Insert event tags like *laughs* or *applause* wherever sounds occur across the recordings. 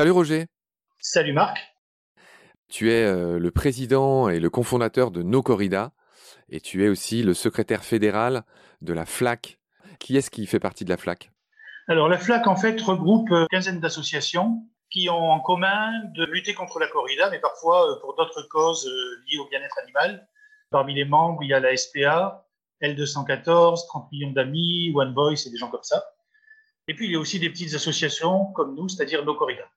Salut Roger. Salut Marc. Tu es euh, le président et le cofondateur de No Corrida et tu es aussi le secrétaire fédéral de la FLAC. Qui est-ce qui fait partie de la FLAC Alors la FLAC en fait regroupe une quinzaine d'associations qui ont en commun de lutter contre la corrida, mais parfois euh, pour d'autres causes euh, liées au bien-être animal. Parmi les membres, il y a la SPA, L214, 30 millions d'amis, One Voice et des gens comme ça. Et puis il y a aussi des petites associations comme nous, c'est-à-dire No Corrida.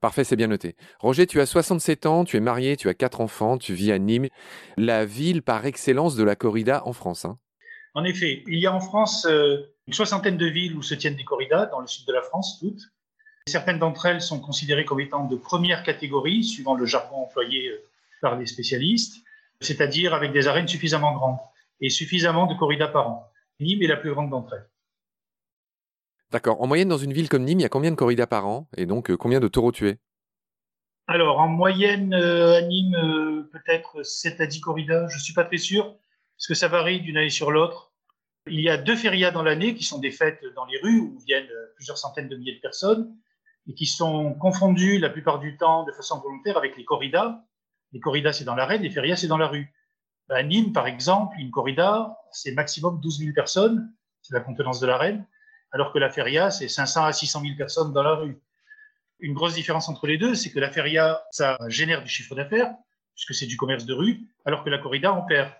Parfait, c'est bien noté. Roger, tu as 67 ans, tu es marié, tu as quatre enfants, tu vis à Nîmes, la ville par excellence de la corrida en France. Hein. En effet, il y a en France euh, une soixantaine de villes où se tiennent des corridas, dans le sud de la France, toutes. Certaines d'entre elles sont considérées comme étant de première catégorie, suivant le jargon employé euh, par les spécialistes, c'est-à-dire avec des arènes suffisamment grandes et suffisamment de corridas par an. Nîmes est la plus grande d'entre elles. D'accord. En moyenne, dans une ville comme Nîmes, il y a combien de corridas par an et donc euh, combien de taureaux tués? Alors, en moyenne, euh, à Nîmes, euh, peut-être 7 à 10 corridas. Je ne suis pas très sûr, parce que ça varie d'une année sur l'autre. Il y a deux férias dans l'année qui sont des fêtes dans les rues où viennent plusieurs centaines de milliers de personnes et qui sont confondues la plupart du temps de façon volontaire avec les corridas. Les corridas, c'est dans l'arène, les férias, c'est dans la rue. À Nîmes, par exemple, une corrida, c'est maximum 12 000 personnes, c'est la contenance de l'arène alors que la feria, c'est 500 à 600 000 personnes dans la rue. Une grosse différence entre les deux, c'est que la feria, ça génère du chiffre d'affaires, puisque c'est du commerce de rue, alors que la corrida, on perd.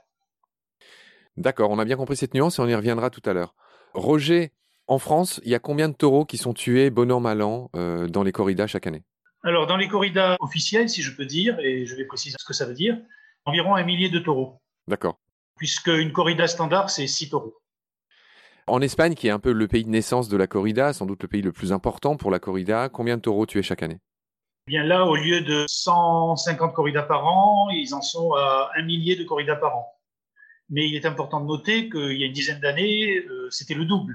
D'accord, on a bien compris cette nuance et on y reviendra tout à l'heure. Roger, en France, il y a combien de taureaux qui sont tués, bon an, mal an, euh, dans les corridas chaque année? Alors, dans les corridas officielles, si je peux dire, et je vais préciser ce que ça veut dire, environ un millier de taureaux. D'accord. Puisque une corrida standard, c'est six taureaux. En Espagne, qui est un peu le pays de naissance de la corrida, sans doute le pays le plus important pour la corrida, combien de taureaux tu es chaque année? Bien là, au lieu de 150 corridas par an, ils en sont à un millier de corridas par an. Mais il est important de noter qu'il y a une dizaine d'années, euh, c'était le double.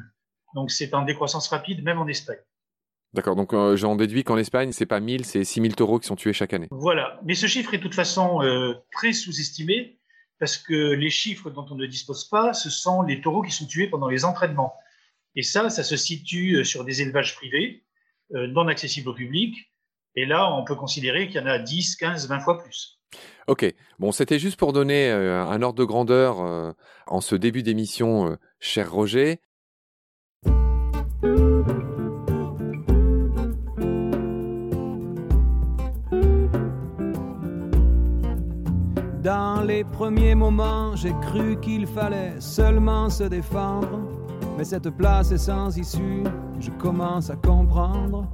Donc c'est en décroissance rapide, même en Espagne. D'accord, donc euh, j'en déduis qu'en Espagne, c'est pas 1000, c'est 6000 taureaux qui sont tués chaque année. Voilà, mais ce chiffre est de toute façon euh, très sous-estimé parce que les chiffres dont on ne dispose pas, ce sont les taureaux qui sont tués pendant les entraînements. Et ça, ça se situe euh, sur des élevages privés, euh, non accessibles au public. Et là, on peut considérer qu'il y en a 10, 15, 20 fois plus. Ok, bon, c'était juste pour donner euh, un ordre de grandeur en ce début d'émission, cher Roger. Les premiers moments, j'ai cru qu'il fallait seulement se défendre. Mais cette place est sans issue, je commence à comprendre.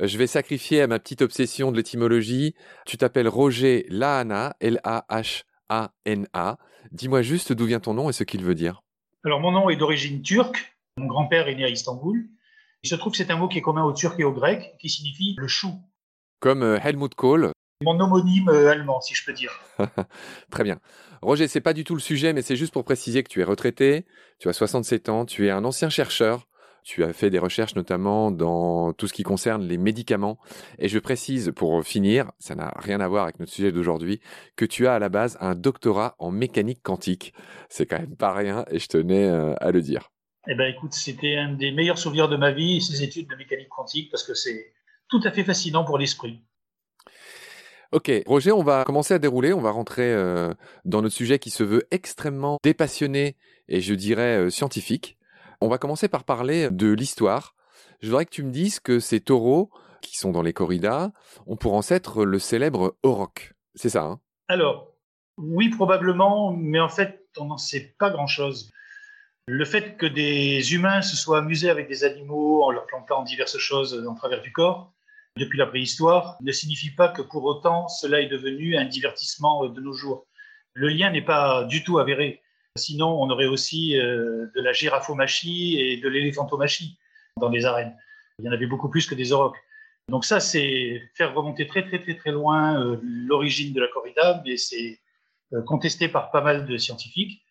Euh, je vais sacrifier à ma petite obsession de l'étymologie. Tu t'appelles Roger Lahana, L-A-H-A-N-A. Dis-moi juste d'où vient ton nom et ce qu'il veut dire. Alors, mon nom est d'origine turque. Mon grand-père est né à Istanbul. Il se trouve que c'est un mot qui est commun au turc et au grec, qui signifie le chou. Comme euh, Helmut Kohl, mon homonyme euh, allemand, si je peux dire. *laughs* Très bien. Roger, c'est pas du tout le sujet, mais c'est juste pour préciser que tu es retraité, tu as 67 ans, tu es un ancien chercheur. Tu as fait des recherches notamment dans tout ce qui concerne les médicaments. Et je précise pour finir, ça n'a rien à voir avec notre sujet d'aujourd'hui, que tu as à la base un doctorat en mécanique quantique. C'est quand même pas rien et je tenais euh, à le dire. Eh ben écoute, c'était un des meilleurs souvenirs de ma vie, ces études de mécanique quantique, parce que c'est tout à fait fascinant pour l'esprit. Ok, Roger, on va commencer à dérouler, on va rentrer euh, dans notre sujet qui se veut extrêmement dépassionné et je dirais euh, scientifique. On va commencer par parler de l'histoire. Je voudrais que tu me dises que ces taureaux qui sont dans les corridas ont pour ancêtre le célèbre auroch. C'est ça, hein? Alors, oui, probablement, mais en fait, on n'en sait pas grand-chose. Le fait que des humains se soient amusés avec des animaux en leur plantant diverses choses en travers du corps, depuis la préhistoire ne signifie pas que pour autant cela est devenu un divertissement de nos jours. Le lien n'est pas du tout avéré. Sinon, on aurait aussi euh, de la giraphomachie et de l'éléphantomachie dans les arènes. Il y en avait beaucoup plus que des aurochs. Donc ça, c'est faire remonter très très très très loin euh, l'origine de la corrida, mais c'est euh, contesté par pas mal de scientifiques.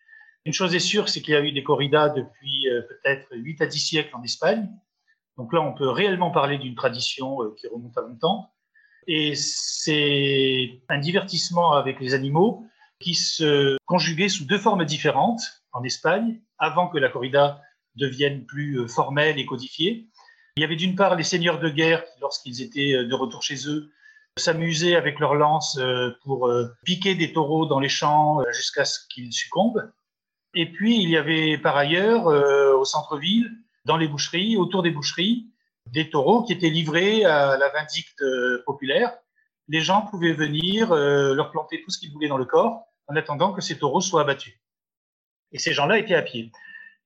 Une chose est sûre, c'est qu'il y a eu des corridas depuis peut-être 8 à 10 siècles en Espagne, donc là, on peut réellement parler d'une tradition euh, qui remonte à longtemps. Et c'est un divertissement avec les animaux qui se conjuguait sous deux formes différentes en Espagne, avant que la corrida devienne plus euh, formelle et codifiée. Il y avait d'une part les seigneurs de guerre qui, lorsqu'ils étaient de retour chez eux, s'amusaient avec leurs lances pour piquer des taureaux dans les champs jusqu'à ce qu'ils succombent. Et puis, il y avait par ailleurs, au centre-ville, dans les boucheries, autour des boucheries, des taureaux qui étaient livrés à la vindicte populaire. Les gens pouvaient venir leur planter tout ce qu'ils voulaient dans le corps en attendant que ces taureaux soient abattus. Et ces gens-là étaient à pied.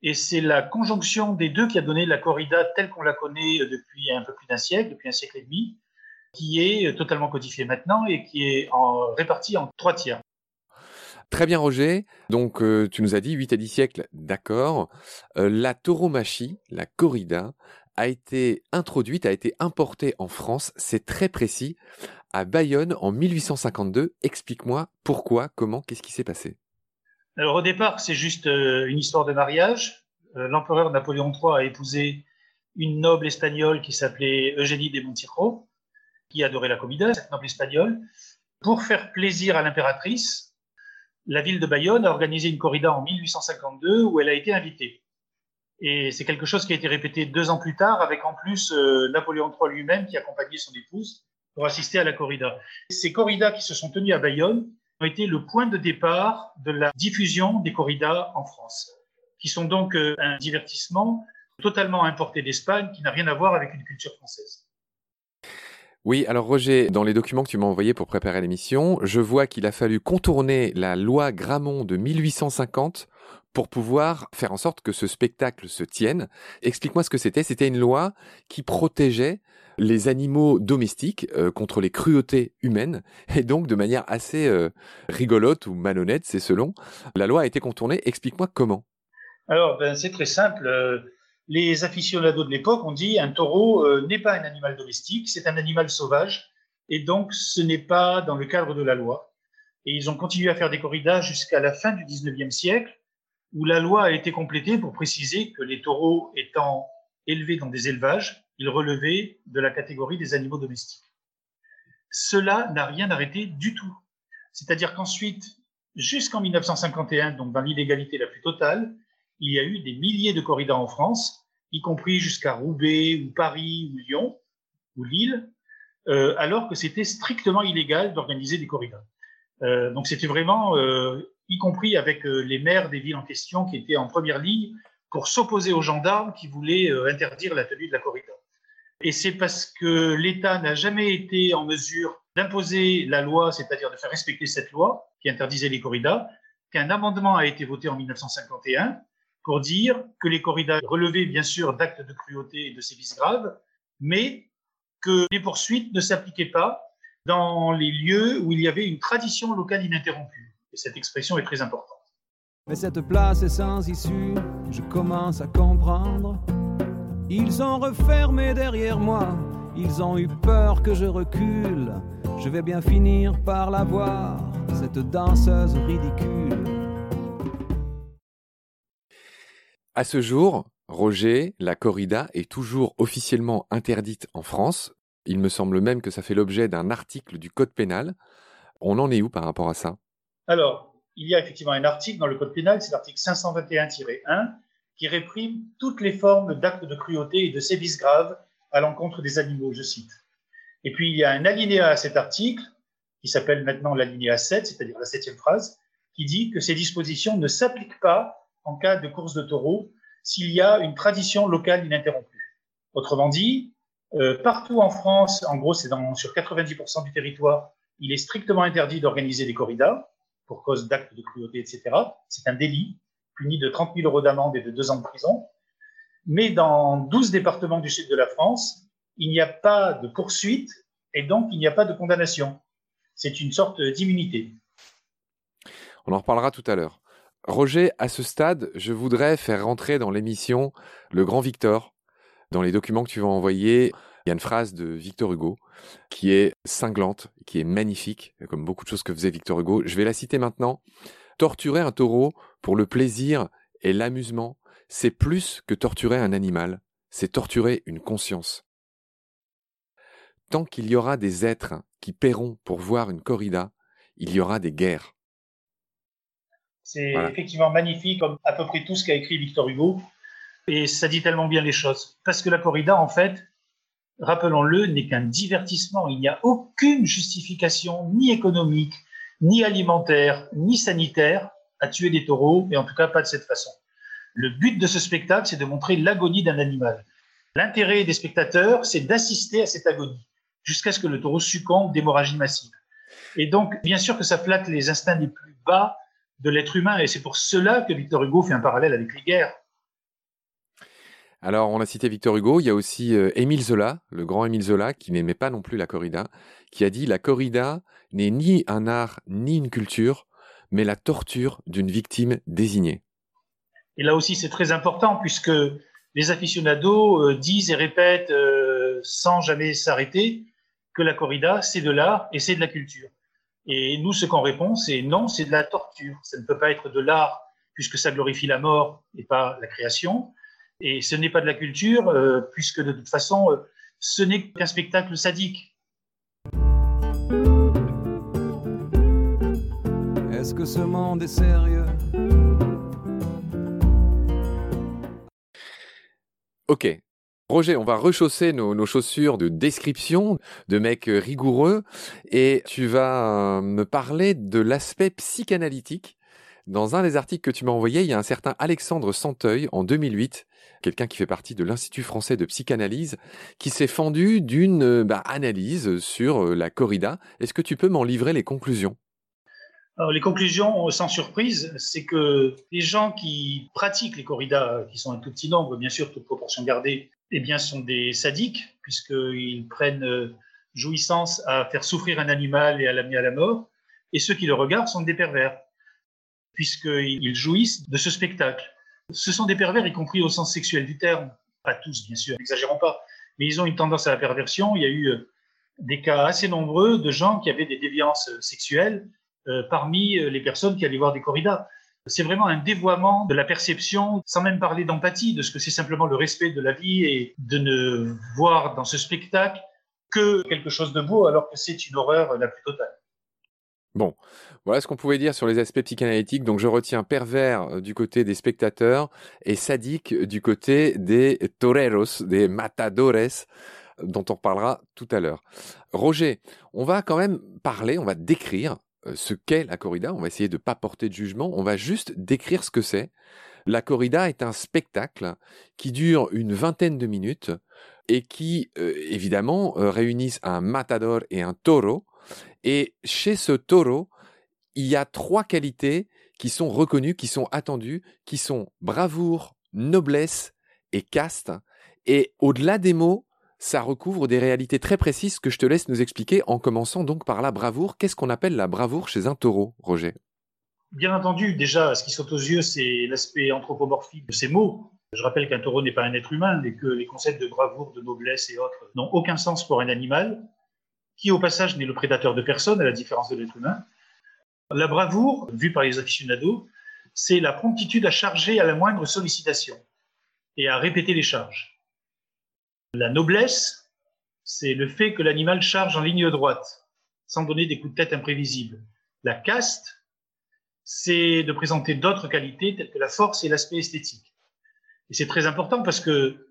Et c'est la conjonction des deux qui a donné la corrida telle qu'on la connaît depuis un peu plus d'un siècle, depuis un siècle et demi, qui est totalement codifiée maintenant et qui est répartie en trois tiers. Très bien Roger, donc euh, tu nous as dit 8 à 10 siècles, d'accord. Euh, la tauromachie, la corrida, a été introduite, a été importée en France, c'est très précis, à Bayonne en 1852. Explique-moi pourquoi, comment, qu'est-ce qui s'est passé? Alors au départ, c'est juste euh, une histoire de mariage. L'empereur Napoléon III a épousé une noble espagnole qui s'appelait Eugénie de Montijo, qui adorait la comida, cette noble espagnole. Pour faire plaisir à l'impératrice, la ville de Bayonne a organisé une corrida en 1852 où elle a été invitée. Et c'est quelque chose qui a été répété deux ans plus tard, avec en plus euh, Napoléon III lui-même qui accompagnait son épouse pour assister à la corrida. Ces corridas qui se sont tenues à Bayonne ont été le point de départ de la diffusion des corridas en France, qui sont donc euh, un divertissement totalement importé d'Espagne qui n'a rien à voir avec une culture française. Oui, alors Roger, dans les documents que tu m'as envoyés pour préparer l'émission, je vois qu'il a fallu contourner la loi Gramont de 1850 pour pouvoir faire en sorte que ce spectacle se tienne. Explique-moi ce que c'était. C'était une loi qui protégeait les animaux domestiques euh, contre les cruautés humaines et donc de manière assez euh, rigolote ou malhonnête, c'est selon. La loi a été contournée. Explique-moi comment. Alors, ben, c'est très simple. Euh, les aficionados de l'époque ont dit un taureau n'est pas un animal domestique, c'est un animal sauvage et donc ce n'est pas dans le cadre de la loi. Et ils ont continué à faire des corridas jusqu'à la fin du 19e siècle où la loi a été complétée pour préciser que les taureaux étant élevés dans des élevages, ils relevaient de la catégorie des animaux domestiques. Cela n'a rien arrêté du tout. C'est-à-dire qu'ensuite, jusqu'en 1951, donc dans l'illégalité la plus totale, il y a eu des milliers de corridas en France, y compris jusqu'à Roubaix ou Paris ou Lyon ou Lille, euh, alors que c'était strictement illégal d'organiser des corridas. Euh, donc c'était vraiment euh, y compris avec les maires des villes en question qui étaient en première ligne pour s'opposer aux gendarmes qui voulaient interdire la tenue de la corrida. Et c'est parce que l'État n'a jamais été en mesure d'imposer la loi, c'est-à-dire de faire respecter cette loi qui interdisait les corridas, qu'un amendement a été voté en 1951 pour dire que les corridas relevaient bien sûr d'actes de cruauté et de sévices graves, mais que les poursuites ne s'appliquaient pas dans les lieux où il y avait une tradition locale ininterrompue cette expression est très importante. Mais cette place est sans issue, je commence à comprendre. Ils ont refermé derrière moi, ils ont eu peur que je recule. Je vais bien finir par la voir, cette danseuse ridicule. À ce jour, Roger, la corrida est toujours officiellement interdite en France. Il me semble même que ça fait l'objet d'un article du Code pénal. On en est où par rapport à ça? Alors, il y a effectivement un article dans le Code pénal, c'est l'article 521-1, qui réprime toutes les formes d'actes de cruauté et de sévices graves à l'encontre des animaux, je cite. Et puis, il y a un alinéa à cet article, qui s'appelle maintenant l'alinéa 7, c'est-à-dire la septième phrase, qui dit que ces dispositions ne s'appliquent pas en cas de course de taureaux s'il y a une tradition locale ininterrompue. Autrement dit, euh, partout en France, en gros, c'est sur 90% du territoire, il est strictement interdit d'organiser des corridas pour cause d'actes de cruauté, etc. C'est un délit puni de 30 000 euros d'amende et de deux ans de prison. Mais dans 12 départements du sud de la France, il n'y a pas de poursuite et donc il n'y a pas de condamnation. C'est une sorte d'immunité. On en reparlera tout à l'heure. Roger, à ce stade, je voudrais faire rentrer dans l'émission le grand Victor. Dans les documents que tu vas envoyer, il y a une phrase de Victor Hugo qui est cinglante, qui est magnifique, comme beaucoup de choses que faisait Victor Hugo. Je vais la citer maintenant. Torturer un taureau pour le plaisir et l'amusement, c'est plus que torturer un animal, c'est torturer une conscience. Tant qu'il y aura des êtres qui paieront pour voir une corrida, il y aura des guerres. C'est effectivement magnifique, comme à peu près tout ce qu'a écrit Victor Hugo. Et ça dit tellement bien les choses. Parce que la corrida, en fait, rappelons-le, n'est qu'un divertissement. Il n'y a aucune justification, ni économique, ni alimentaire, ni sanitaire, à tuer des taureaux, et en tout cas pas de cette façon. Le but de ce spectacle, c'est de montrer l'agonie d'un animal. L'intérêt des spectateurs, c'est d'assister à cette agonie, jusqu'à ce que le taureau succombe d'hémorragie massive. Et donc, bien sûr que ça flatte les instincts les plus bas de l'être humain, et c'est pour cela que Victor Hugo fait un parallèle avec les guerres. Alors, on a cité Victor Hugo, il y a aussi euh, Émile Zola, le grand Émile Zola, qui n'aimait pas non plus la corrida, qui a dit La corrida n'est ni un art ni une culture, mais la torture d'une victime désignée. Et là aussi, c'est très important, puisque les aficionados euh, disent et répètent euh, sans jamais s'arrêter que la corrida, c'est de l'art et c'est de la culture. Et nous, ce qu'on répond, c'est non, c'est de la torture. Ça ne peut pas être de l'art, puisque ça glorifie la mort et pas la création. Et ce n'est pas de la culture, euh, puisque de toute façon, euh, ce n'est qu'un spectacle sadique. Est-ce que ce monde est sérieux? Ok. Roger, on va rechausser nos, chaussures de description de mec rigoureux et tu vas euh, me parler de l'aspect psychanalytique. Dans un des articles que tu m'as envoyé, il y a un certain Alexandre Santeuil en 2008 quelqu'un qui fait partie de l'Institut français de psychanalyse, qui s'est fendu d'une euh, bah, analyse sur euh, la corrida. Est-ce que tu peux m'en livrer les conclusions? Les conclusions, sans surprise, c'est que les gens qui pratiquent les corridas, qui sont un tout petit nombre, bien sûr, toute proportion gardée, eh bien, sont des sadiques, puisqu'ils prennent euh, jouissance à faire souffrir un animal et à l'amener à la mort. Et ceux qui le regardent sont des pervers, puisqu'ils jouissent de ce spectacle. Ce sont des pervers, y compris au sens sexuel du terme. Pas tous, bien sûr, n'exagérons pas. Mais ils ont une tendance à la perversion. Il y a eu euh, des cas assez nombreux de gens qui avaient des déviances euh, sexuelles parmi les personnes qui allaient voir des corridas. C'est vraiment un dévoiement de la perception, sans même parler d'empathie, de ce que c'est simplement le respect de la vie et de ne voir dans ce spectacle que quelque chose de beau alors que c'est une horreur la plus totale. Bon, voilà ce qu'on pouvait dire sur les aspects psychanalytiques. Donc je retiens pervers euh, du côté des spectateurs et sadique du côté des toreros, des matadores dont on parlera tout à l'heure. Roger, on va quand même parler, on va décrire ce qu'est la corrida. On va essayer de ne pas porter de jugement. On va juste décrire ce que c'est. La corrida est un spectacle qui dure une vingtaine de minutes et qui, euh, évidemment, réunissent un matador et un taureau et chez ce taureau, il y a trois qualités qui sont reconnues, qui sont attendues, qui sont bravoure, noblesse et caste. Et au-delà des mots, ça recouvre des réalités très précises que je te laisse nous expliquer en commençant donc par la bravoure. Qu'est-ce qu'on appelle la bravoure chez un taureau, Roger? Bien entendu, déjà, ce qui saute aux yeux, c'est l'aspect anthropomorphique de ces mots. Je rappelle qu'un taureau n'est pas un être humain et que les concepts de bravoure, de noblesse et autres n'ont aucun sens pour un animal qui au passage n'est le prédateur de personne, à la différence de l'être humain. La bravoure, vue par les aficionados, c'est la promptitude à charger à la moindre sollicitation et à répéter les charges. La noblesse, c'est le fait que l'animal charge en ligne droite, sans donner des coups de tête imprévisibles. La caste, c'est de présenter d'autres qualités telles que la force et l'aspect esthétique. Et c'est très important parce que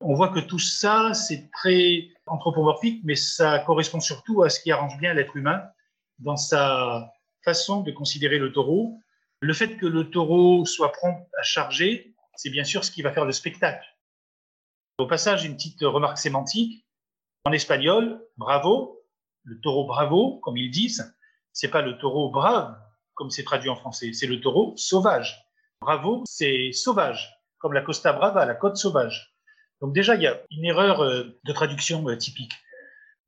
on voit que tout ça, c'est très anthropomorphique, mais ça correspond surtout à ce qui arrange bien l'être humain dans sa façon de considérer le taureau. Le fait que le taureau soit prompt à charger, c'est bien sûr ce qui va faire le spectacle. Au passage, une petite remarque sémantique. En espagnol, bravo, le taureau bravo, comme ils disent, c'est pas le taureau brave, comme c'est traduit en français, c'est le taureau sauvage. Bravo, c'est sauvage, comme la Costa Brava, la côte sauvage. Donc déjà, il y a une erreur euh, de traduction euh, typique.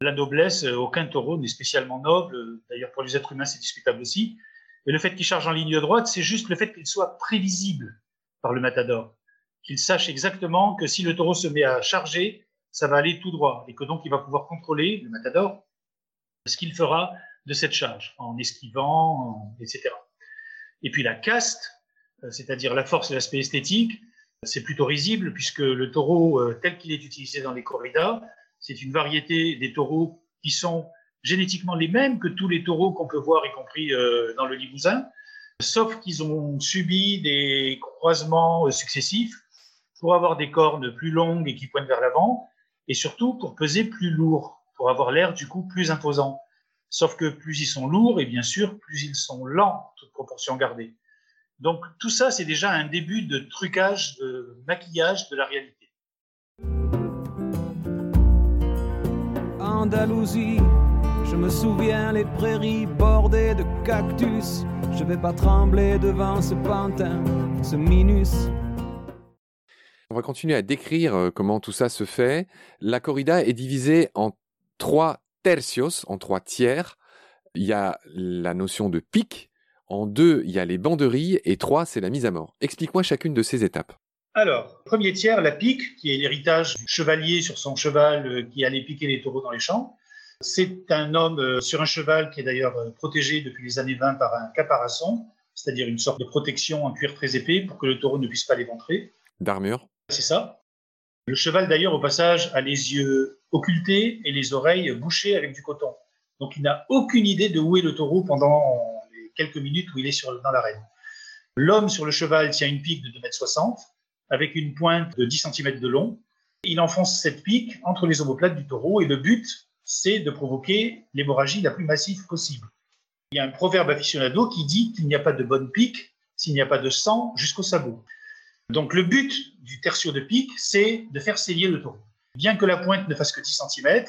La noblesse, euh, aucun taureau n'est spécialement noble. D'ailleurs, pour les êtres humains, c'est discutable aussi. Et le fait qu'il charge en ligne droite, c'est juste le fait qu'il soit prévisible par le matador. Qu'il sache exactement que si le taureau se met à charger, ça va aller tout droit. Et que donc, il va pouvoir contrôler, le matador, ce qu'il fera de cette charge, en esquivant, etc. Et puis la caste, c'est-à-dire la force et l'aspect esthétique, c'est plutôt risible puisque le taureau euh, tel qu'il est utilisé dans les corridas, c'est une variété des taureaux qui sont génétiquement les mêmes que tous les taureaux qu'on peut voir, y compris euh, dans le Limousin, sauf qu'ils ont subi des croisements euh, successifs pour avoir des cornes plus longues et qui pointent vers l'avant, et surtout pour peser plus lourd, pour avoir l'air du coup plus imposant. Sauf que plus ils sont lourds, et bien sûr, plus ils sont lents, toute proportion gardée. Donc tout ça, c'est déjà un début de trucage, de maquillage de la réalité. Andalousie, je me souviens les prairies bordées de cactus. Je vais pas trembler devant ce pantin, ce minus. On va continuer à décrire euh, comment tout ça se fait. La corrida est divisée en trois tercios, en trois tiers. Il y a la notion de pic. En deux, il y a les banderilles. Et trois, c'est la mise à mort. Explique-moi chacune de ces étapes. Alors, premier tiers, la pique, qui est l'héritage du chevalier sur son cheval euh, qui allait piquer les taureaux dans les champs. C'est un homme euh, sur un cheval qui est d'ailleurs protégé depuis les années 20 par un caparasson, c'est-à-dire une sorte de protection en cuir très épais pour que le taureau ne puisse pas l'éventrer. D'armure. C'est ça. Le cheval, d'ailleurs, au passage, a les yeux occultés et les oreilles bouchées avec du coton. Donc, il n'a aucune idée de où est le taureau pendant les quelques minutes où il est dans l'arène. L'homme sur le cheval tient une pique de 2,60 m avec une pointe de 10 cm de long. Il enfonce cette pique entre les omoplates du taureau et le but, c'est de provoquer l'hémorragie la plus massive possible. Il y a un proverbe aficionado qui dit qu'il n'y a pas de bonne pique s'il n'y a pas de sang jusqu'au sabot. Donc le but du tertio de pique, c'est de faire saigner le taureau. Bien que la pointe ne fasse que 10 cm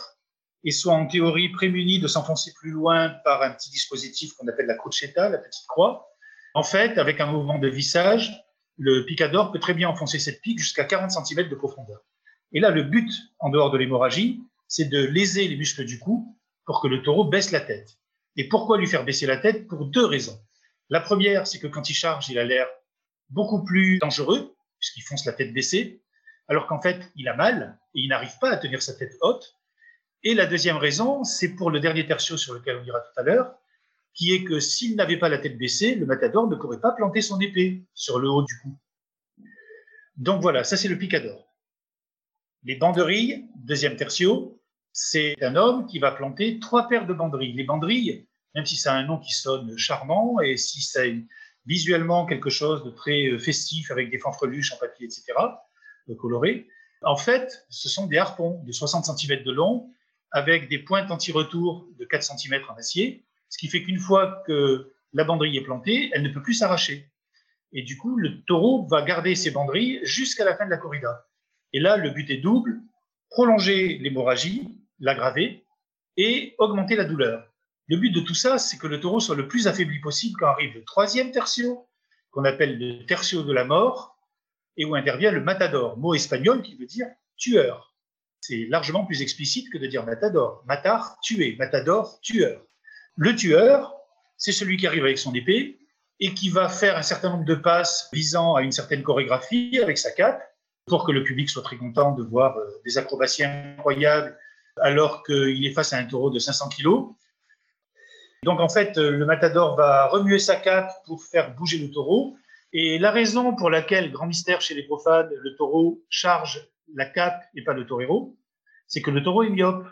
et soit en théorie prémunie de s'enfoncer plus loin par un petit dispositif qu'on appelle la crocetta, la petite croix, en fait, avec un mouvement de vissage, le picador peut très bien enfoncer cette pique jusqu'à 40 cm de profondeur. Et là, le but, en dehors de l'hémorragie, c'est de léser les muscles du cou pour que le taureau baisse la tête. Et pourquoi lui faire baisser la tête? Pour deux raisons. La première, c'est que quand il charge, il a l'air beaucoup plus dangereux, puisqu'il fonce la tête baissée, alors qu'en fait, il a mal et il n'arrive pas à tenir sa tête haute. Et la deuxième raison, c'est pour le dernier tertio sur lequel on ira tout à l'heure, qui est que s'il n'avait pas la tête baissée, le matador ne pourrait pas planter son épée sur le haut du cou. Donc voilà, ça c'est le picador. Les banderilles, deuxième tertio, c'est un homme qui va planter trois paires de banderilles. Les banderilles, même si ça a un nom qui sonne charmant et si c'est visuellement quelque chose de très euh, festif avec des fanfreluches en papier, etc., colorés, en fait, ce sont des harpons de 60 cm de long avec des pointes anti-retour de 4 cm en acier ce qui fait qu'une fois que la banderille est plantée, elle ne peut plus s'arracher. Et du coup, le taureau va garder ses banderilles jusqu'à la fin de la corrida. Et là, le but est double, prolonger l'hémorragie, l'aggraver et augmenter la douleur. Le but de tout ça, c'est que le taureau soit le plus affaibli possible quand arrive le troisième tertio, qu'on appelle le tertio de la mort, et où intervient le matador, mot espagnol qui veut dire tueur. C'est largement plus explicite que de dire matador. Matar, tuer. Matador, tueur. Le tueur, c'est celui qui arrive avec son épée et qui va faire un certain nombre de passes visant à une certaine chorégraphie avec sa cape pour que le public soit très content de voir euh, des acrobaties incroyables alors qu'il est face à un taureau de 500 kilos. Donc en fait, euh, le matador va remuer sa cape pour faire bouger le taureau. Et la raison pour laquelle, grand mystère chez les profanes, le taureau charge la cape et pas le torero, c'est que le taureau est myope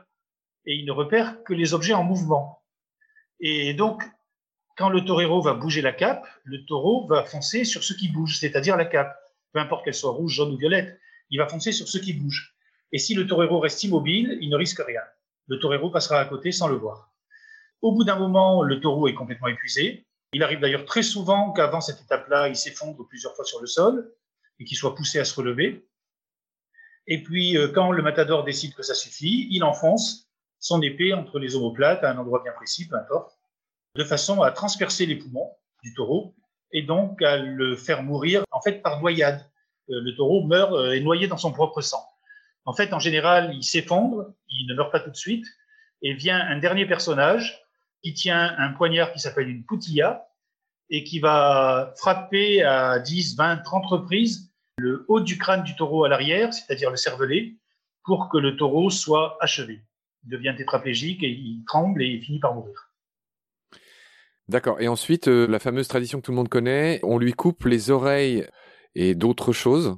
et il ne repère que les objets en mouvement. Et donc, quand le torero va bouger la cape, le taureau va foncer sur ce qui bouge, c'est-à-dire la cape. Peu importe qu'elle soit rouge, jaune ou violette, il va foncer sur ce qui bouge. Et si le torero reste immobile, il ne risque rien. Le torero passera à côté sans le voir. Au bout d'un moment, le taureau est complètement épuisé. Il arrive d'ailleurs très souvent qu'avant cette étape-là, il s'effondre plusieurs fois sur le sol et qu'il soit poussé à se relever. Et puis, euh, quand le matador décide que ça suffit, il enfonce son épée entre les omoplates à un endroit bien précis, peu importe, de façon à transpercer les poumons du taureau et donc à le faire mourir en fait par noyade. Euh, le taureau meurt et euh, noyé dans son propre sang. En fait, en général, il s'effondre, il ne meurt pas tout de suite, et vient un dernier personnage qui tient un poignard qui s'appelle une poutilla et qui va frapper à 10, 20, 30 reprises le haut du crâne du taureau à l'arrière, c'est-à-dire le cervelet, pour que le taureau soit achevé il devient tétraplégique et il tremble et il finit par mourir. D'accord. Et ensuite, euh, la fameuse tradition que tout le monde connaît, on lui coupe les oreilles et d'autres choses?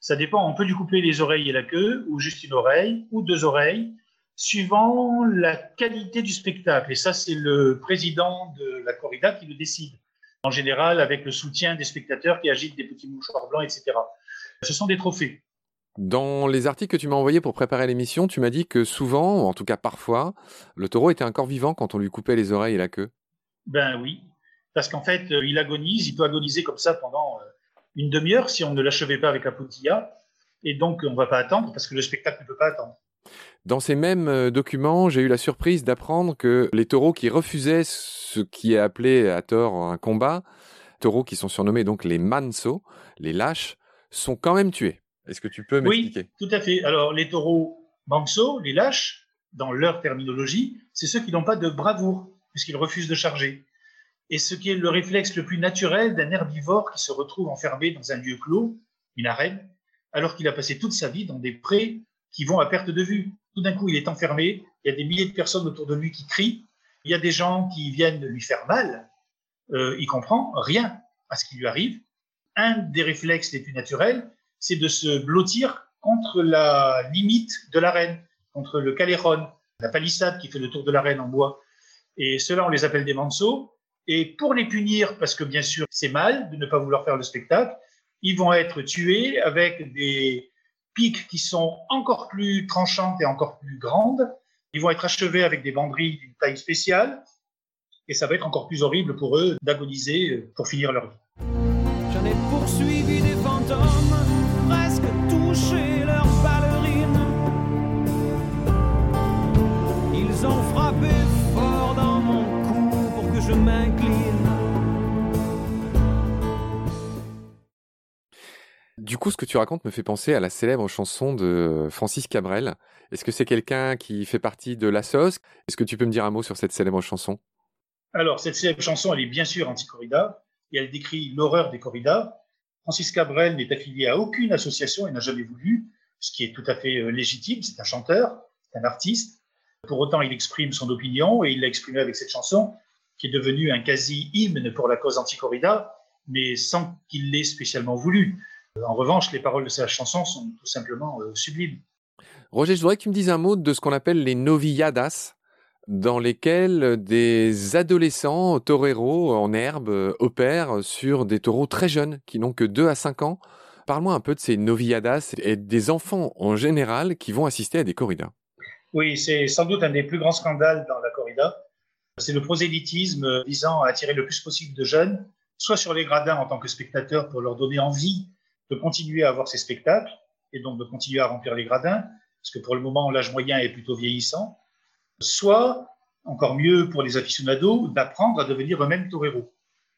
Ça dépend. On peut lui couper les oreilles et la queue, ou juste une oreille, ou deux oreilles, suivant la qualité du spectacle. Et ça, c'est le président de la corrida qui le décide. En général, avec le soutien des spectateurs qui agitent des petits mouchoirs blancs, etc. Ce sont des trophées. Dans les articles que tu m'as envoyés pour préparer l'émission, tu m'as dit que souvent, ou en tout cas parfois, le taureau était un corps vivant quand on lui coupait les oreilles et la queue. Ben oui, parce qu'en fait, euh, il agonise, il peut agoniser comme ça pendant euh, une demi-heure si on ne l'achevait pas avec un poutilla. Et donc, on ne va pas attendre parce que le spectacle ne peut pas attendre. Dans ces mêmes euh, documents, j'ai eu la surprise d'apprendre que les taureaux qui refusaient ce qui est appelé à tort un combat, taureaux qui sont surnommés donc les manso, les lâches, sont quand même tués. Est-ce que tu peux m'expliquer? Oui, tout à fait. Alors, les taureaux manso, les lâches, dans leur terminologie, c'est ceux qui n'ont pas de bravoure, puisqu'ils refusent de charger. Et ce qui est le réflexe le plus naturel d'un herbivore qui se retrouve enfermé dans un lieu clos, une arène, alors qu'il a passé toute sa vie dans des prés qui vont à perte de vue. Tout d'un coup, il est enfermé, il y a des milliers de personnes autour de lui qui crient, il y a des gens qui viennent lui faire mal, euh, il comprend rien à ce qui lui arrive. Un des réflexes les plus naturels, c'est de se blottir contre la limite de l'arène, contre le caléron, la palissade qui fait le tour de l'arène en bois. Et cela, on les appelle des manceaux. Et pour les punir, parce que bien sûr, c'est mal de ne pas vouloir faire le spectacle, ils vont être tués avec des pics qui sont encore plus tranchantes et encore plus grandes. Ils vont être achevés avec des banderilles d'une taille spéciale. Et ça va être encore plus horrible pour eux d'agoniser pour finir leur vie. J'en ai poursuivi des fantômes presque touché leurs ballerines. Ils ont frappé fort dans mon cou pour que je m'incline. Du coup, ce que tu racontes me fait penser à la célèbre chanson de Francis Cabrel. Est-ce que c'est quelqu'un qui fait partie de la sauce Est-ce que tu peux me dire un mot sur cette célèbre chanson? Alors, cette célèbre chanson, elle est bien sûr anti-corrida et elle décrit l'horreur des corridas Francis Cabrel n'est affilié à aucune association et n'a jamais voulu, ce qui est tout à fait euh, légitime. C'est un chanteur, c'est un artiste. Pour autant, il exprime son opinion et il l'a exprimé avec cette chanson qui est devenue un quasi-hymne pour la cause anti-corrida, mais sans qu'il l'ait spécialement voulu. En revanche, les paroles de sa chanson sont tout simplement euh, sublimes. Roger, je voudrais que tu me dises un mot de ce qu'on appelle les novilladas dans lesquels des adolescents toreros en herbe opèrent sur des taureaux très jeunes qui n'ont que 2 à 5 ans. Parle-moi un peu de ces novilladas et des enfants en général qui vont assister à des corridas. Oui, c'est sans doute un des plus grands scandales dans la corrida. C'est le prosélytisme visant à attirer le plus possible de jeunes, soit sur les gradins en tant que spectateurs pour leur donner envie de continuer à voir ces spectacles et donc de continuer à remplir les gradins, parce que pour le moment l'âge moyen est plutôt vieillissant soit, encore mieux pour les aficionados, d'apprendre à devenir eux-mêmes toreros.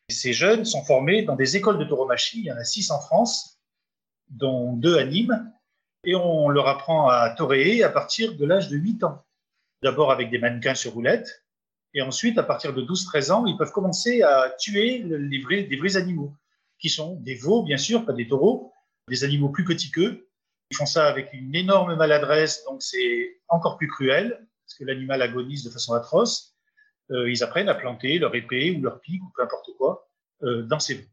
Ces jeunes sont formés dans des écoles de tauromachie, il y en a six en France, dont deux à Nîmes, et on leur apprend à toréer à partir de l'âge de 8 ans. D'abord avec des mannequins sur roulette, et ensuite, à partir de 12-13 ans, ils peuvent commencer à tuer des vrais animaux, qui sont des veaux, bien sûr, pas des taureaux, des animaux plus petits qu'eux. Ils font ça avec une énorme maladresse, donc c'est encore plus cruel parce que l'animal agonise de façon atroce, euh, ils apprennent à planter leur épée ou leur pique ou peu importe quoi euh, dans ces veaux.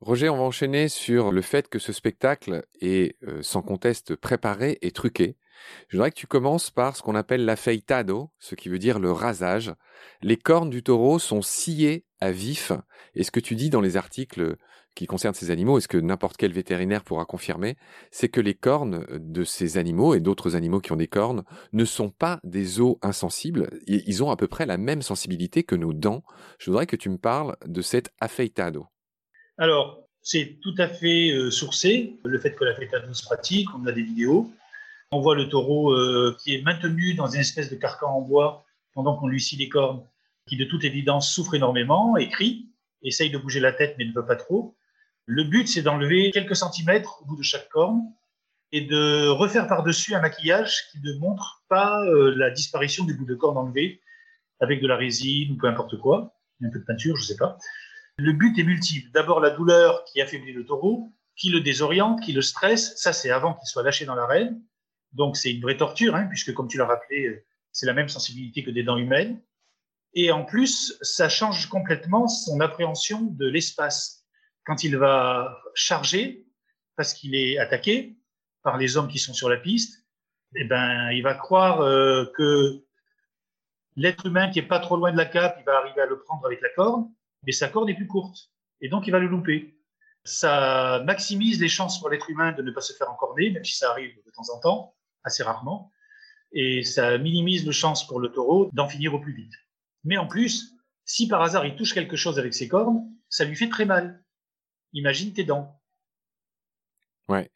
Roger, on va enchaîner sur le fait que ce spectacle est euh, sans conteste préparé et truqué. Je voudrais que tu commences par ce qu'on appelle l'afeitado, ce qui veut dire le rasage. Les cornes du taureau sont sciées à vif. Et ce que tu dis dans les articles qui concerne ces animaux, est ce que n'importe quel vétérinaire pourra confirmer, c'est que les cornes de ces animaux et d'autres animaux qui ont des cornes ne sont pas des os insensibles. Ils ont à peu près la même sensibilité que nos dents. Je voudrais que tu me parles de cet afeitado. Alors, c'est tout à fait euh, sourcé, le fait que l'afeitado se pratique. On a des vidéos. On voit le taureau euh, qui est maintenu dans une espèce de carcan en bois pendant qu'on lui scie les cornes, qui de toute évidence souffre énormément et crie, essaye de bouger la tête mais ne veut pas trop. Le but, c'est d'enlever quelques centimètres au bout de chaque corne et de refaire par-dessus un maquillage qui ne montre pas euh, la disparition du bout de corne enlevé avec de la résine ou peu importe quoi, un peu de peinture, je ne sais pas. Le but est multiple. D'abord, la douleur qui affaiblit le taureau, qui le désoriente, qui le stresse. Ça, c'est avant qu'il soit lâché dans l'arène. Donc, c'est une vraie torture, hein, puisque, comme tu l'as rappelé, c'est la même sensibilité que des dents humaines. Et en plus, ça change complètement son appréhension de l'espace quand il va charger, parce qu'il est attaqué par les hommes qui sont sur la piste, eh ben, il va croire euh, que l'être humain qui est pas trop loin de la cape, il va arriver à le prendre avec la corde, mais sa corde est plus courte. Et donc, il va le louper. Ça maximise les chances pour l'être humain de ne pas se faire encorner, même si ça arrive de temps en temps, assez rarement. Et ça minimise les chances pour le taureau d'en finir au plus vite. Mais en plus, si par hasard il touche quelque chose avec ses cornes, ça lui fait très mal. Imagine tes dents. Ouais.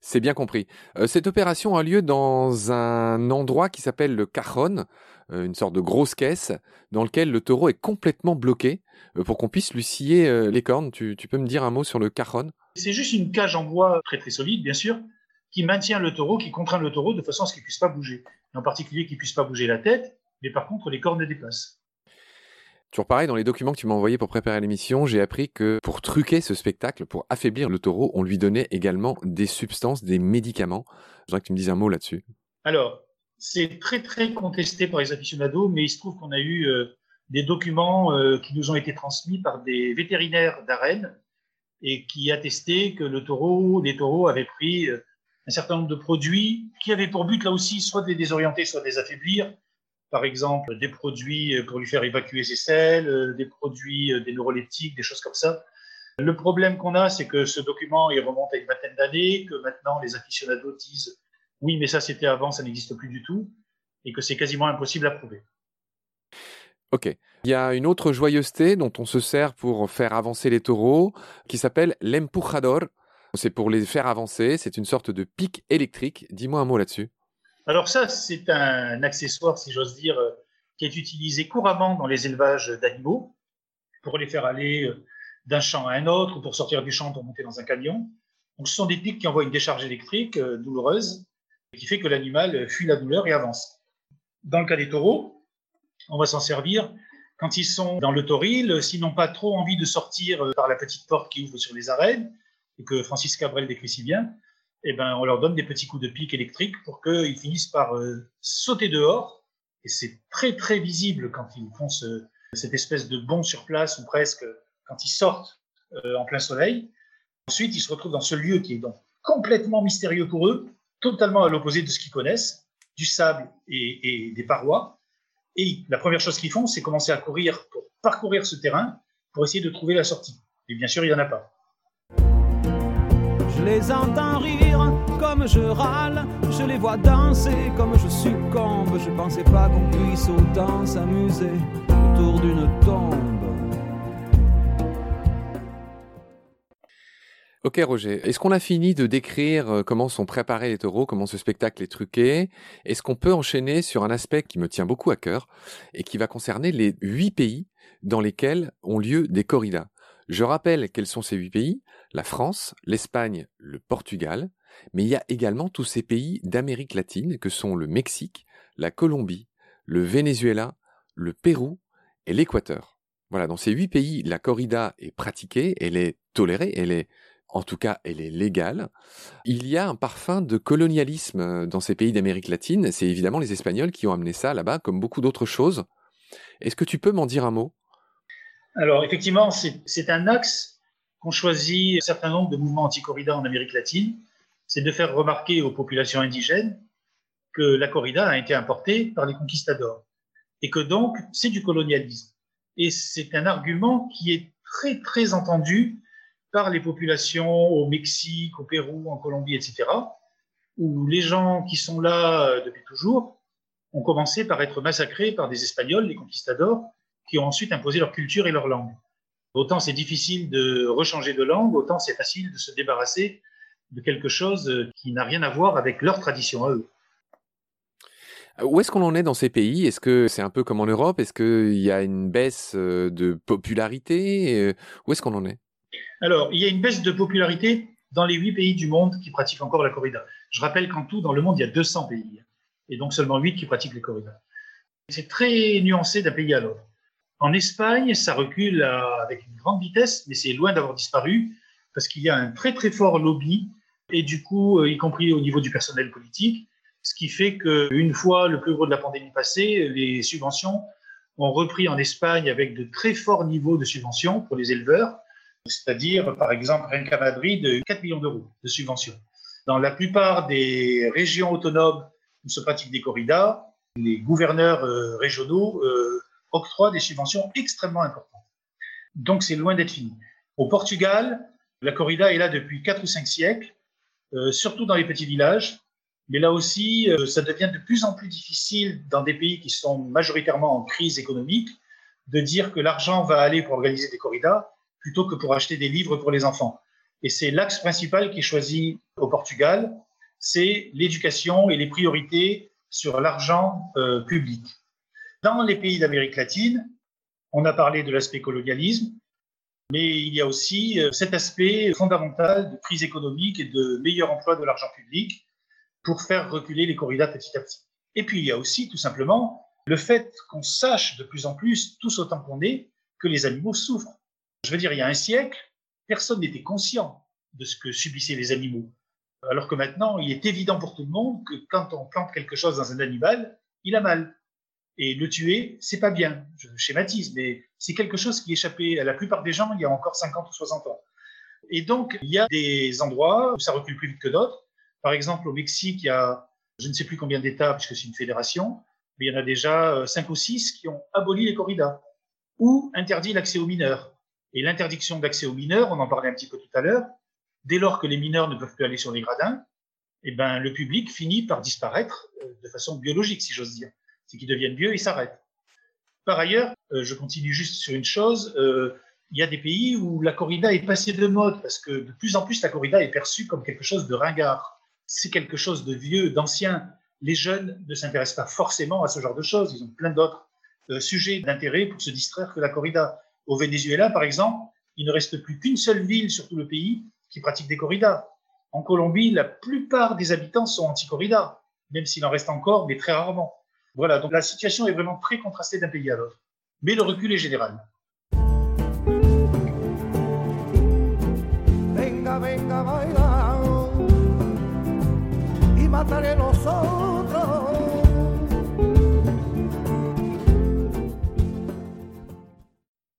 C'est bien compris. Euh, cette opération a lieu dans un endroit qui s'appelle le cajon, euh, une sorte de grosse caisse dans lequel le taureau est complètement bloqué euh, pour qu'on puisse lui scier les cornes. Tu, peux me dire un mot sur le cajon? C'est juste une cage en bois très très solide, bien sûr, qui maintient le taureau, qui contraint le taureau de façon à ce qu'il ne puisse pas bouger. en particulier qu'il ne puisse pas bouger la tête, mais par contre les cornes déplacent. Toujours pareil, dans les documents que tu m'as envoyés pour préparer l'émission, j'ai appris que pour truquer ce spectacle, pour affaiblir le taureau, on lui donnait également des substances, des médicaments. Je voudrais que tu me dises un mot là-dessus. Alors, c'est très très contesté par les aficionados, mais il se trouve qu'on a eu euh, des documents euh, qui nous ont été transmis par des vétérinaires d'arène et qui attestaient que le taureau, les taureaux avaient pris euh, un certain nombre de produits qui avaient pour but là aussi soit de les désorienter, soit de les affaiblir, par exemple des produits pour lui faire évacuer ses selles, des produits, des neuroleptiques, des choses comme ça. Le problème qu'on a, c'est que ce document, il remonte à une vingtaine d'années, que maintenant les aficionados disent oui, mais ça c'était avant, ça n'existe plus du tout, et que c'est quasiment impossible à prouver. Ok. Il y a une autre joyeuseté dont on se sert pour faire avancer les taureaux, qui s'appelle l'empujador. C'est pour les faire avancer, c'est une sorte de pic électrique. Dis-moi un mot là-dessus. Alors ça, c'est un accessoire, si j'ose dire, euh, qui est utilisé couramment dans les élevages d'animaux pour les faire aller euh, d'un champ à un autre ou pour sortir du champ pour monter dans un camion. Donc ce sont des pics qui envoient une décharge électrique euh, douloureuse qui fait que l'animal fuit la douleur et avance. Dans le cas des taureaux, on va s'en servir quand ils sont dans le toril, s'ils n'ont pas trop envie de sortir par la petite porte qui ouvre sur les arènes, et que Francis Cabrel décrit si bien, eh ben, on leur donne des petits coups de pique électrique pour qu'ils finissent par euh, sauter dehors. Et c'est très très visible quand ils font cette espèce de bond sur place ou presque quand ils sortent euh, en plein soleil. Ensuite, ils se retrouvent dans ce lieu qui est donc complètement mystérieux pour eux, totalement à l'opposé de ce qu'ils connaissent, du sable et, et des parois. Et la première chose qu'ils font, c'est commencer à courir pour parcourir ce terrain pour essayer de trouver la sortie. Et bien sûr, il n'y en a pas. Les entends rire comme je râle, je les vois danser comme je succombe. Je pensais pas qu'on puisse autant s'amuser autour d'une tombe. Ok Roger, est-ce qu'on a fini de décrire euh, comment sont préparés les taureaux, comment ce spectacle est truqué? Est-ce qu'on peut enchaîner sur un aspect qui me tient beaucoup à cœur et qui va concerner les huit pays dans lesquels ont lieu des corridas? Je rappelle quels sont ces huit pays la France, l'Espagne, le Portugal, mais il y a également tous ces pays d'Amérique latine que sont le Mexique, la Colombie, le Venezuela, le Pérou et l'Équateur. Voilà, dans ces huit pays, la corrida est pratiquée, elle est tolérée, elle est, en tout cas, elle est légale. Il y a un parfum de colonialisme dans ces pays d'Amérique latine. C'est évidemment les Espagnols qui ont amené ça là-bas, comme beaucoup d'autres choses. Est-ce que tu peux m'en dire un mot? Alors, effectivement, c'est un axe qu'ont choisi un certain nombre de mouvements anti-corrida en Amérique latine, c'est de faire remarquer aux populations indigènes que la corrida a été importée par les conquistadors et que donc c'est du colonialisme. Et c'est un argument qui est très très entendu par les populations au Mexique, au Pérou, en Colombie, etc., où les gens qui sont là euh, depuis toujours ont commencé par être massacrés par des Espagnols, les conquistadors, qui ont ensuite imposé leur culture et leur langue. Autant c'est difficile de rechanger de langue, autant c'est facile de se débarrasser de quelque chose qui n'a rien à voir avec leur tradition à eux. Où est-ce qu'on en est dans ces pays? Est-ce que c'est un peu comme en Europe? Est-ce qu'il y a une baisse euh, de popularité? Euh, Où est-ce qu'on en est? Alors, il y a une baisse de popularité dans les huit pays du monde qui pratiquent encore la corrida. Je rappelle qu'en tout, dans le monde, il y a 200 pays, et donc seulement 8 qui pratiquent les corridas. C'est très nuancé d'un pays à l'autre. En Espagne, ça recule avec une grande vitesse, mais c'est loin d'avoir disparu parce qu'il y a un très très fort lobby et du coup, euh, y compris au niveau du personnel politique, ce qui fait qu'une fois le plus gros de la pandémie passé, les subventions ont repris en Espagne avec de très forts niveaux de subventions pour les éleveurs, c'est-à-dire par exemple rien qu'à Madrid 4 millions d'euros de subventions. Dans la plupart des régions autonomes où se pratiquent des corridas, les gouverneurs euh, régionaux euh, octroie des subventions extrêmement importantes. Donc c'est loin d'être fini. Au Portugal, La corrida est là depuis 4 ou 5 siècles, euh, surtout dans les petits villages. Mais là aussi, euh, ça devient de plus en plus difficile dans des pays qui sont majoritairement en crise économique de dire que l'argent va aller pour organiser des corridas plutôt que pour acheter des livres pour les enfants. Et c'est l'axe principal qui est choisi au Portugal, c'est l'éducation et les priorités sur l'argent euh, public. Dans les pays d'Amérique latine, on a parlé de l'aspect colonialisme, mais il y a aussi euh, cet aspect fondamental de crise économique et de meilleur emploi de l'argent public pour faire reculer les corridas petit à petit. Et puis il y a aussi tout simplement le fait qu'on sache de plus en plus, tous autant qu'on est, que les animaux souffrent. Je veux dire, il y a un siècle, personne n'était conscient de ce que subissaient les animaux. Alors que maintenant, il est évident pour tout le monde que quand on plante quelque chose dans un animal, il a mal. Et le tuer, c'est pas bien. Je schématise, mais c'est quelque chose qui échappait à la plupart des gens il y a encore 50 ou 60 ans. Et donc, il y a des endroits où ça recule plus vite que d'autres. Par exemple, au Mexique, il y a je ne sais plus combien d'États, puisque c'est une fédération, mais il y en a déjà 5 ou 6 qui ont aboli les corridas ou interdit l'accès aux mineurs. Et l'interdiction d'accès aux mineurs, on en parlait un petit peu tout à l'heure, dès lors que les mineurs ne peuvent plus aller sur les gradins, eh ben, le public finit par disparaître euh, de façon biologique, si j'ose dire. C'est qu'ils deviennent vieux et s'arrêtent. Par ailleurs, euh, je continue juste sur une chose, euh, il y a des pays où la corrida est passée de mode, parce que de plus en plus, la corrida est perçue comme quelque chose de ringard. C'est quelque chose de vieux, d'ancien. Les jeunes ne s'intéressent pas forcément à ce genre de choses. Ils ont plein d'autres sujets d'intérêt pour se distraire que la corrida. Au Venezuela, par exemple, il ne reste plus qu'une seule ville sur tout le pays qui pratiquent des corridas. En Colombie, la plupart des habitants sont anti-corridas, même s'il en reste encore, mais très rarement. Voilà, donc la situation est vraiment très contrastée d'un pays à l'autre. Mais le recul est général. Venga, venga,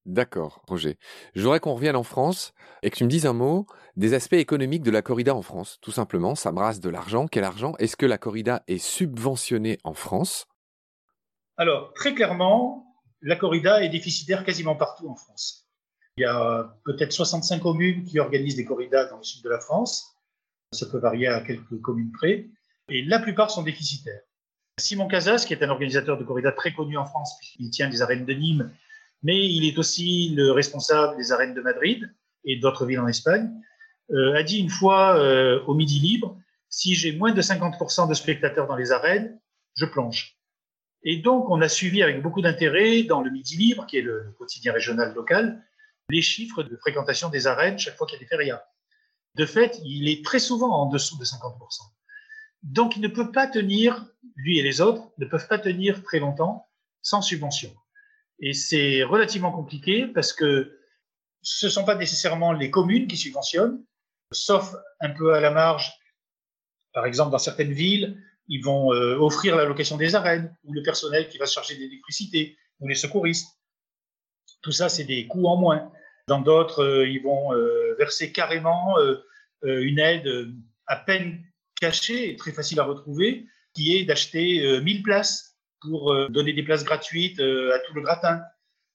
D'accord, Roger. Je voudrais qu'on revienne en France et que tu me dises un mot des aspects économiques de la corrida en France. Tout simplement, ça brasse de l'argent. Quel argent Est-ce que la corrida est subventionnée en France Alors, très clairement, la corrida est déficitaire quasiment partout en France. Il y a peut-être 65 communes qui organisent des corridas dans le sud de la France. Ça peut varier à quelques communes près. Et la plupart sont déficitaires. Simon Casas, qui est un organisateur de corrida très connu en France, puisqu'il tient des arènes de Nîmes mais il est aussi le responsable des arènes de Madrid et d'autres villes en Espagne, euh, a dit une fois euh, au Midi Libre, si j'ai moins de 50% de spectateurs dans les arènes, je plonge. Et donc, on a suivi avec beaucoup d'intérêt dans le Midi Libre, qui est le quotidien régional local, les chiffres de fréquentation des arènes chaque fois qu'il y a des férias. De fait, il est très souvent en dessous de 50%. Donc, il ne peut pas tenir, lui et les autres, ne peuvent pas tenir très longtemps sans subvention. Et c'est relativement compliqué parce que ce ne sont pas nécessairement les communes qui subventionnent, sauf un peu à la marge. Par exemple, dans certaines villes, ils vont euh, offrir la location des arènes, ou le personnel qui va se charger d'électricité, ou les secouristes. Tout ça, c'est des coûts en moins. Dans d'autres, euh, ils vont euh, verser carrément une aide à peine cachée et très facile à retrouver, qui est d'acheter 1000 places pour donner des places gratuites à tout le gratin.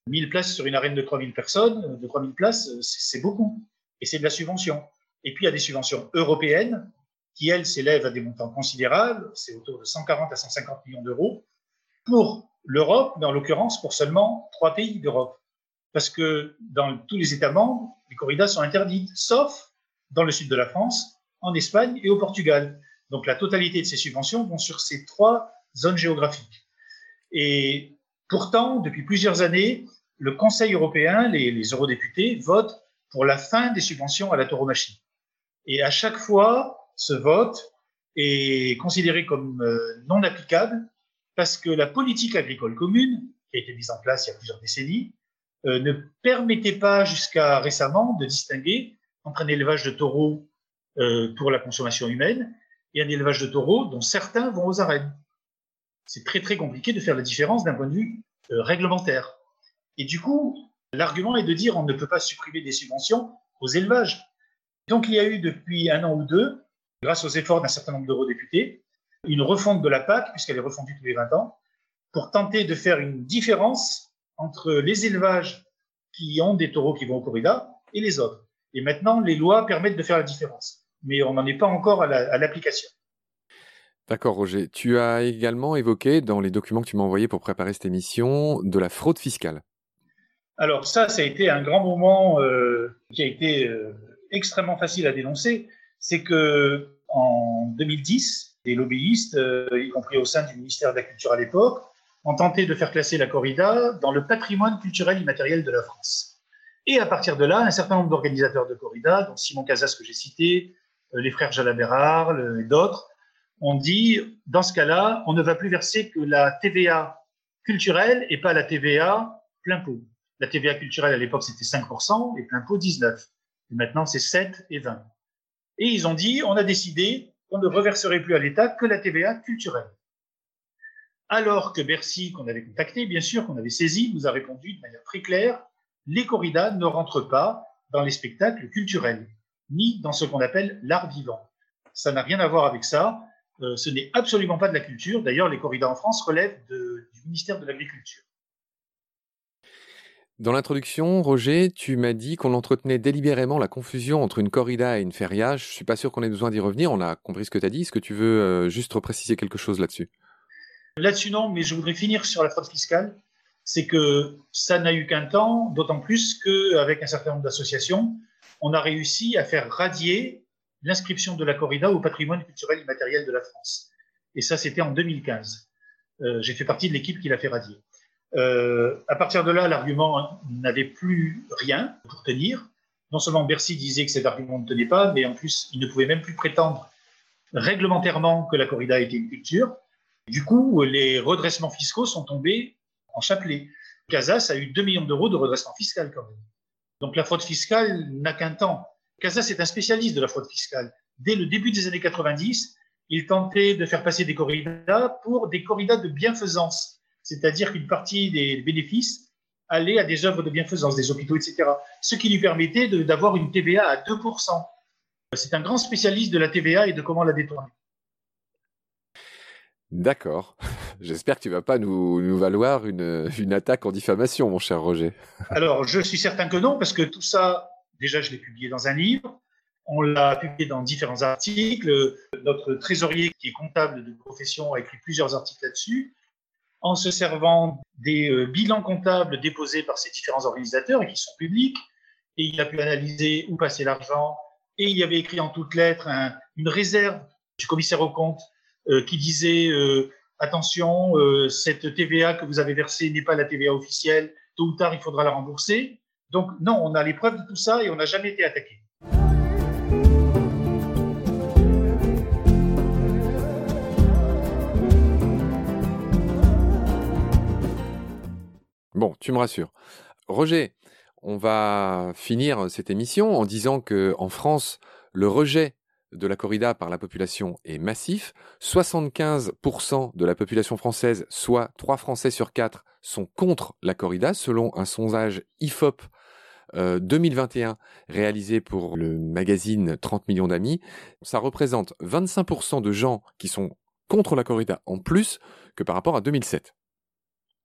1000 places sur une arène de 3000 personnes, de 3000 places, c'est beaucoup. Et c'est de la subvention. Et puis, il y a des subventions européennes qui, elles, s'élèvent à des montants considérables. C'est autour de 140 à 150 millions d'euros pour l'Europe, mais en l'occurrence pour seulement trois pays d'Europe. Parce que dans tous les États membres, les corridas sont interdites, sauf dans le sud de la France, en Espagne et au Portugal. Donc la totalité de ces subventions vont sur ces trois zones géographiques. Et pourtant, depuis plusieurs années, le Conseil européen, les, eurodéputés, votent pour la fin des subventions à la tauromachie. Et à chaque fois, ce vote est considéré comme euh, non applicable parce que la politique agricole commune, qui a été mise en place il y a plusieurs décennies, euh, ne permettait pas jusqu'à récemment de distinguer entre un élevage de taureaux euh, pour la consommation humaine et un élevage de taureaux dont certains vont aux arènes c'est très très compliqué de faire la différence d'un point de vue réglementaire. Et du coup, l'argument est de dire on ne peut pas supprimer des subventions aux élevages. Donc il y a eu depuis un an ou deux, grâce aux efforts d'un certain nombre d'eurodéputés, une refonte de la PAC, puisqu'elle est refondue tous les 20 ans, pour tenter de faire une différence entre les élevages qui ont des taureaux qui vont au corrida et les autres. Et maintenant, les lois permettent de faire la différence. Mais on n'en est pas encore à l'application. D'accord, Roger. Tu as également évoqué dans les documents que tu m'as envoyés pour préparer cette émission de la fraude fiscale. Alors ça, ça a été un grand moment euh, qui a été euh, extrêmement facile à dénoncer. C'est que en 2010, des lobbyistes, euh, y compris au sein du ministère de la Culture à l'époque, ont tenté de faire classer la corrida dans le patrimoine culturel immatériel de la France. Et à partir de là, un certain nombre d'organisateurs de corrida, dont Simon Casas que j'ai cité, les frères Jalabérard et d'autres, on dit, dans ce cas-là, on ne va plus verser que la TVA culturelle et pas la TVA plein pot. La TVA culturelle, à l'époque, c'était 5% et plein pot 19%. Et maintenant, c'est 7 et 20. Et ils ont dit, on a décidé qu'on ne reverserait plus à l'État que la TVA culturelle. Alors que Bercy, qu'on avait contacté, bien sûr, qu'on avait saisi, nous a répondu de manière très claire, les corridas ne rentrent pas dans les spectacles culturels, ni dans ce qu'on appelle l'art vivant. Ça n'a rien à voir avec ça. Euh, ce n'est absolument pas de la culture. D'ailleurs, les corridas en France relèvent du ministère de l'Agriculture. Dans l'introduction, Roger, tu m'as dit qu'on entretenait délibérément la confusion entre une corrida et une feria. Je suis pas sûr qu'on ait besoin d'y revenir. On a compris ce que tu as dit. Est-ce que tu veux euh, juste repréciser quelque chose là-dessus? Là-dessus, non, mais je voudrais finir sur la fraude fiscale. C'est que ça n'a eu qu'un temps, d'autant plus qu'avec un certain nombre d'associations, on a réussi à faire radier l'inscription de la corrida au patrimoine culturel immatériel de la France. Et ça, c'était en 2015. Euh, j'ai fait partie de l'équipe qui l'a fait radier. Euh, à partir de là, l'argument n'avait plus rien pour tenir. Non seulement Bercy disait que cet argument ne tenait pas, mais en plus, il ne pouvait même plus prétendre réglementairement que la corrida était une culture. Du coup, les redressements fiscaux sont tombés en chapelet. Casas a eu 2 millions d'euros de redressement fiscal quand même. Donc la fraude fiscale n'a qu'un temps. Casas est un spécialiste de la fraude fiscale. Dès le début des années 90, il tentait de faire passer des corridas pour des corridas de bienfaisance, c'est-à-dire qu'une partie des bénéfices allait à des œuvres de bienfaisance, des hôpitaux, etc. Ce qui lui permettait d'avoir une TVA à 2%. C'est un grand spécialiste de la TVA et de comment la détourner. D'accord. *laughs* J'espère que tu vas pas nous, nous valoir une, une, attaque en diffamation, mon cher Roger. *laughs* Alors, je suis certain que non, parce que tout ça, Déjà, je l'ai publié dans un livre. On l'a publié dans différents articles. Notre trésorier, qui est comptable de profession, a écrit plusieurs articles là-dessus, en se servant des euh, bilans comptables déposés par ces différents organisateurs et qui sont publics. Et il a pu analyser où passait l'argent. Et il avait écrit en toutes lettres une réserve du commissaire au compte euh, qui disait euh, attention, cette TVA que vous avez versée n'est pas la TVA officielle. Tôt ou tard, il faudra la rembourser. Donc non, on a les preuves de tout ça et on n'a jamais été attaqué. Bon, tu me rassures. Roger, on va finir cette émission en disant que en France, le rejet de la corrida par la population est massif. 75% de la population française, soit 3 Français sur 4, sont contre la corrida, selon un sondage IFOP 2021 euh, réalisé pour le magazine 30 millions d'amis. Ça représente 25% de gens qui sont contre la corrida en plus que par rapport à 2007.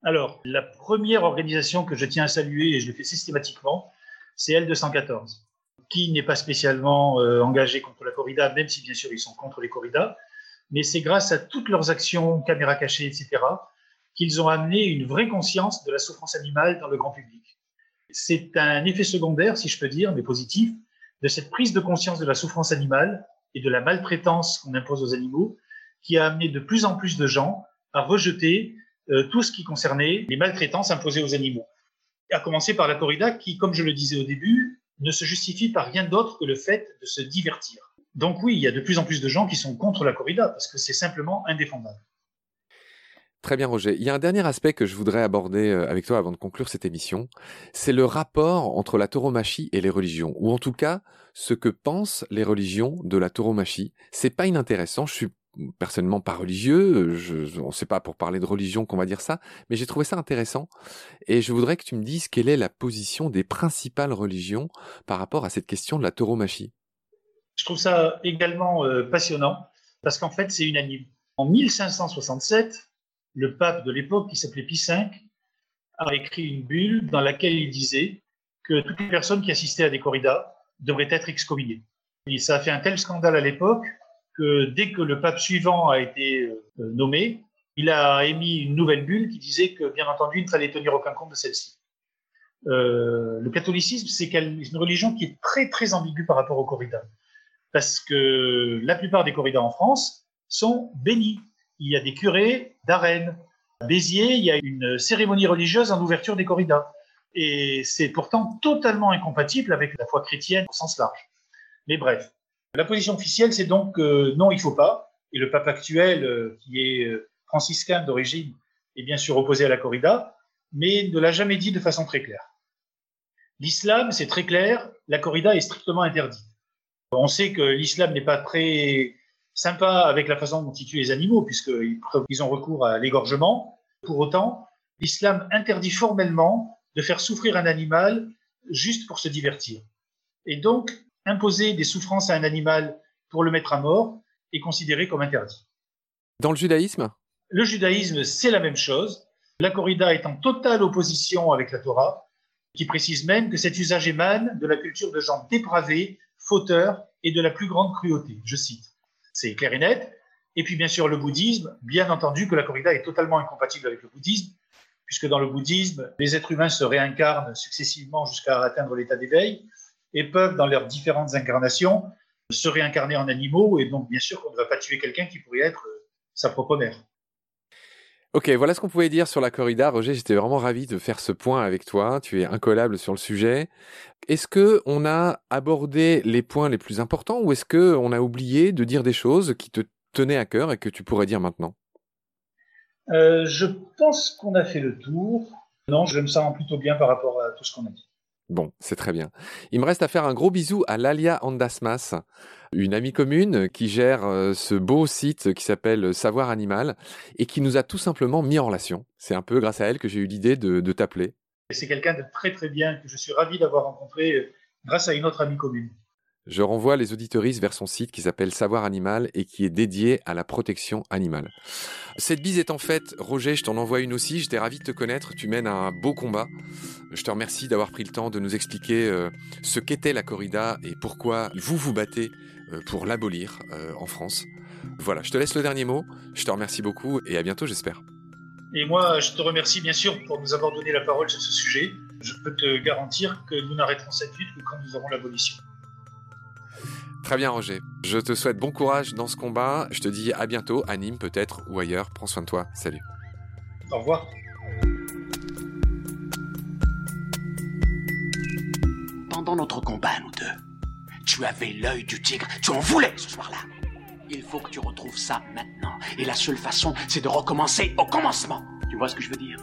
Alors, la première organisation que je tiens à saluer, et je le fais systématiquement, c'est L214, qui n'est pas spécialement euh, engagé contre la corrida, même si bien sûr ils sont contre les corridas, mais c'est grâce à toutes leurs actions, caméras cachées, etc., qu'ils ont amené une vraie conscience de la souffrance animale dans le grand public. C'est un effet secondaire, si je peux dire, mais positif, de cette prise de conscience de la souffrance animale et de la maltraitance qu'on impose aux animaux, qui a amené de plus en plus de gens à rejeter tout ce qui concernait les maltraitances imposées aux animaux. À commencer par la corrida, qui, comme je le disais au début, ne se justifie par rien d'autre que le fait de se divertir. Donc oui, il y a de plus en plus de gens qui sont contre la corrida, parce que c'est simplement indéfendable. Très bien, Roger. Il y a un dernier aspect que je voudrais aborder euh, avec toi avant de conclure cette émission. C'est le rapport entre la tauromachie et les religions, ou en tout cas, ce que pensent les religions de la tauromachie. C'est pas inintéressant. Je suis personnellement pas religieux. Je, on sait pas pour parler de religion qu'on va dire ça, mais j'ai trouvé ça intéressant. Et je voudrais que tu me dises quelle est la position des principales religions par rapport à cette question de la tauromachie. Je trouve ça également euh, passionnant parce qu'en fait, c'est unanime. En 1567, le pape de l'époque, qui s'appelait Pie V, a écrit une bulle dans laquelle il disait que toutes les personnes qui assistaient à des corridas devrait être excommunié. Et ça a fait un tel scandale à l'époque dès que le pape suivant a été euh, nommé, il a émis une nouvelle bulle qui disait que, bien entendu, il ne fallait tenir aucun compte de celle-ci. Euh, le catholicisme, c'est une religion qui est très, très ambiguë par rapport aux corridas. Parce que la plupart des corridas en France sont bénis. Il y a des curés d'arène. À Béziers, il y a une cérémonie religieuse en ouverture des corridas. Et c'est pourtant totalement incompatible avec la foi chrétienne au sens large. Mais bref, la position officielle, c'est donc que non, il ne faut pas. Et le pape actuel, euh, qui est euh, franciscain d'origine, est bien sûr opposé à la corrida, mais ne l'a jamais dit de façon très claire. L'islam, c'est très clair, la corrida est strictement interdite. On sait que l'islam n'est pas très sympa avec la façon dont ils tuent les animaux, puisqu'ils ont recours à l'égorgement. Pour autant, l'islam interdit formellement de faire souffrir un animal juste pour se divertir. Et donc, imposer des souffrances à un animal pour le mettre à mort est considéré comme interdit. Dans le judaïsme? Le judaïsme, c'est la même chose. La corrida est en totale opposition avec la Torah, qui précise même que cet usage émane de la culture de gens dépravés, fauteurs et de la plus grande cruauté. Je cite. C'est clair et net. Et puis bien sûr le bouddhisme, bien entendu que la corrida est totalement incompatible avec le bouddhisme, puisque dans le bouddhisme, les êtres humains se réincarnent successivement jusqu'à atteindre l'état d'éveil et peuvent, dans leurs différentes incarnations, se réincarner en animaux. Et donc, bien sûr, qu'on ne va pas tuer quelqu'un qui pourrait être euh, sa propre mère. Ok, voilà ce qu'on pouvait dire sur la corrida. Roger, j'étais vraiment ravi de faire ce point avec toi. Tu es incollable sur le sujet. Est-ce que on a abordé les points les plus importants ou est-ce que on a oublié de dire des choses qui te tenaient à cœur et que tu pourrais dire maintenant? Euh, Je pense qu'on a fait le tour. Non, je me sens plutôt bien par rapport à tout ce qu'on a dit. Bon, c'est très bien. Il me reste à faire un gros bisou à Lalia Andasmas, une amie commune qui gère euh, ce beau site qui s'appelle Savoir Animal et qui nous a tout simplement mis en relation. C'est un peu grâce à elle que j'ai eu l'idée de, t'appeler. C'est quelqu'un de très très bien que je suis ravi d'avoir rencontré euh, grâce à une autre amie commune. Je renvoie les auditoristes vers son site qui s'appelle Savoir Animal et qui est dédié à la protection animale. Cette bise est en fait, Roger, je t'en envoie une aussi. J'étais ravi de te connaître. Tu mènes un beau combat. Je te remercie d'avoir pris le temps de nous expliquer euh, ce qu'était la corrida et pourquoi vous vous battez euh, pour l'abolir euh, en France. Voilà, je te laisse le dernier mot. Je te remercie beaucoup et à bientôt, j'espère. Et moi, je te remercie bien sûr pour nous avoir donné la parole sur ce sujet. Je peux te garantir que nous n'arrêterons cette lutte que quand nous aurons l'abolition. Très bien, Roger. Je te souhaite bon courage dans ce combat. Je te dis à bientôt, à Nîmes peut-être ou ailleurs. Prends soin de toi. Salut. Au revoir. Pendant notre combat, nous deux, tu avais l'œil du tigre. Tu en voulais ce soir-là. Il faut que tu retrouves ça maintenant. Et la seule façon, c'est de recommencer au commencement. Tu vois ce que je veux dire?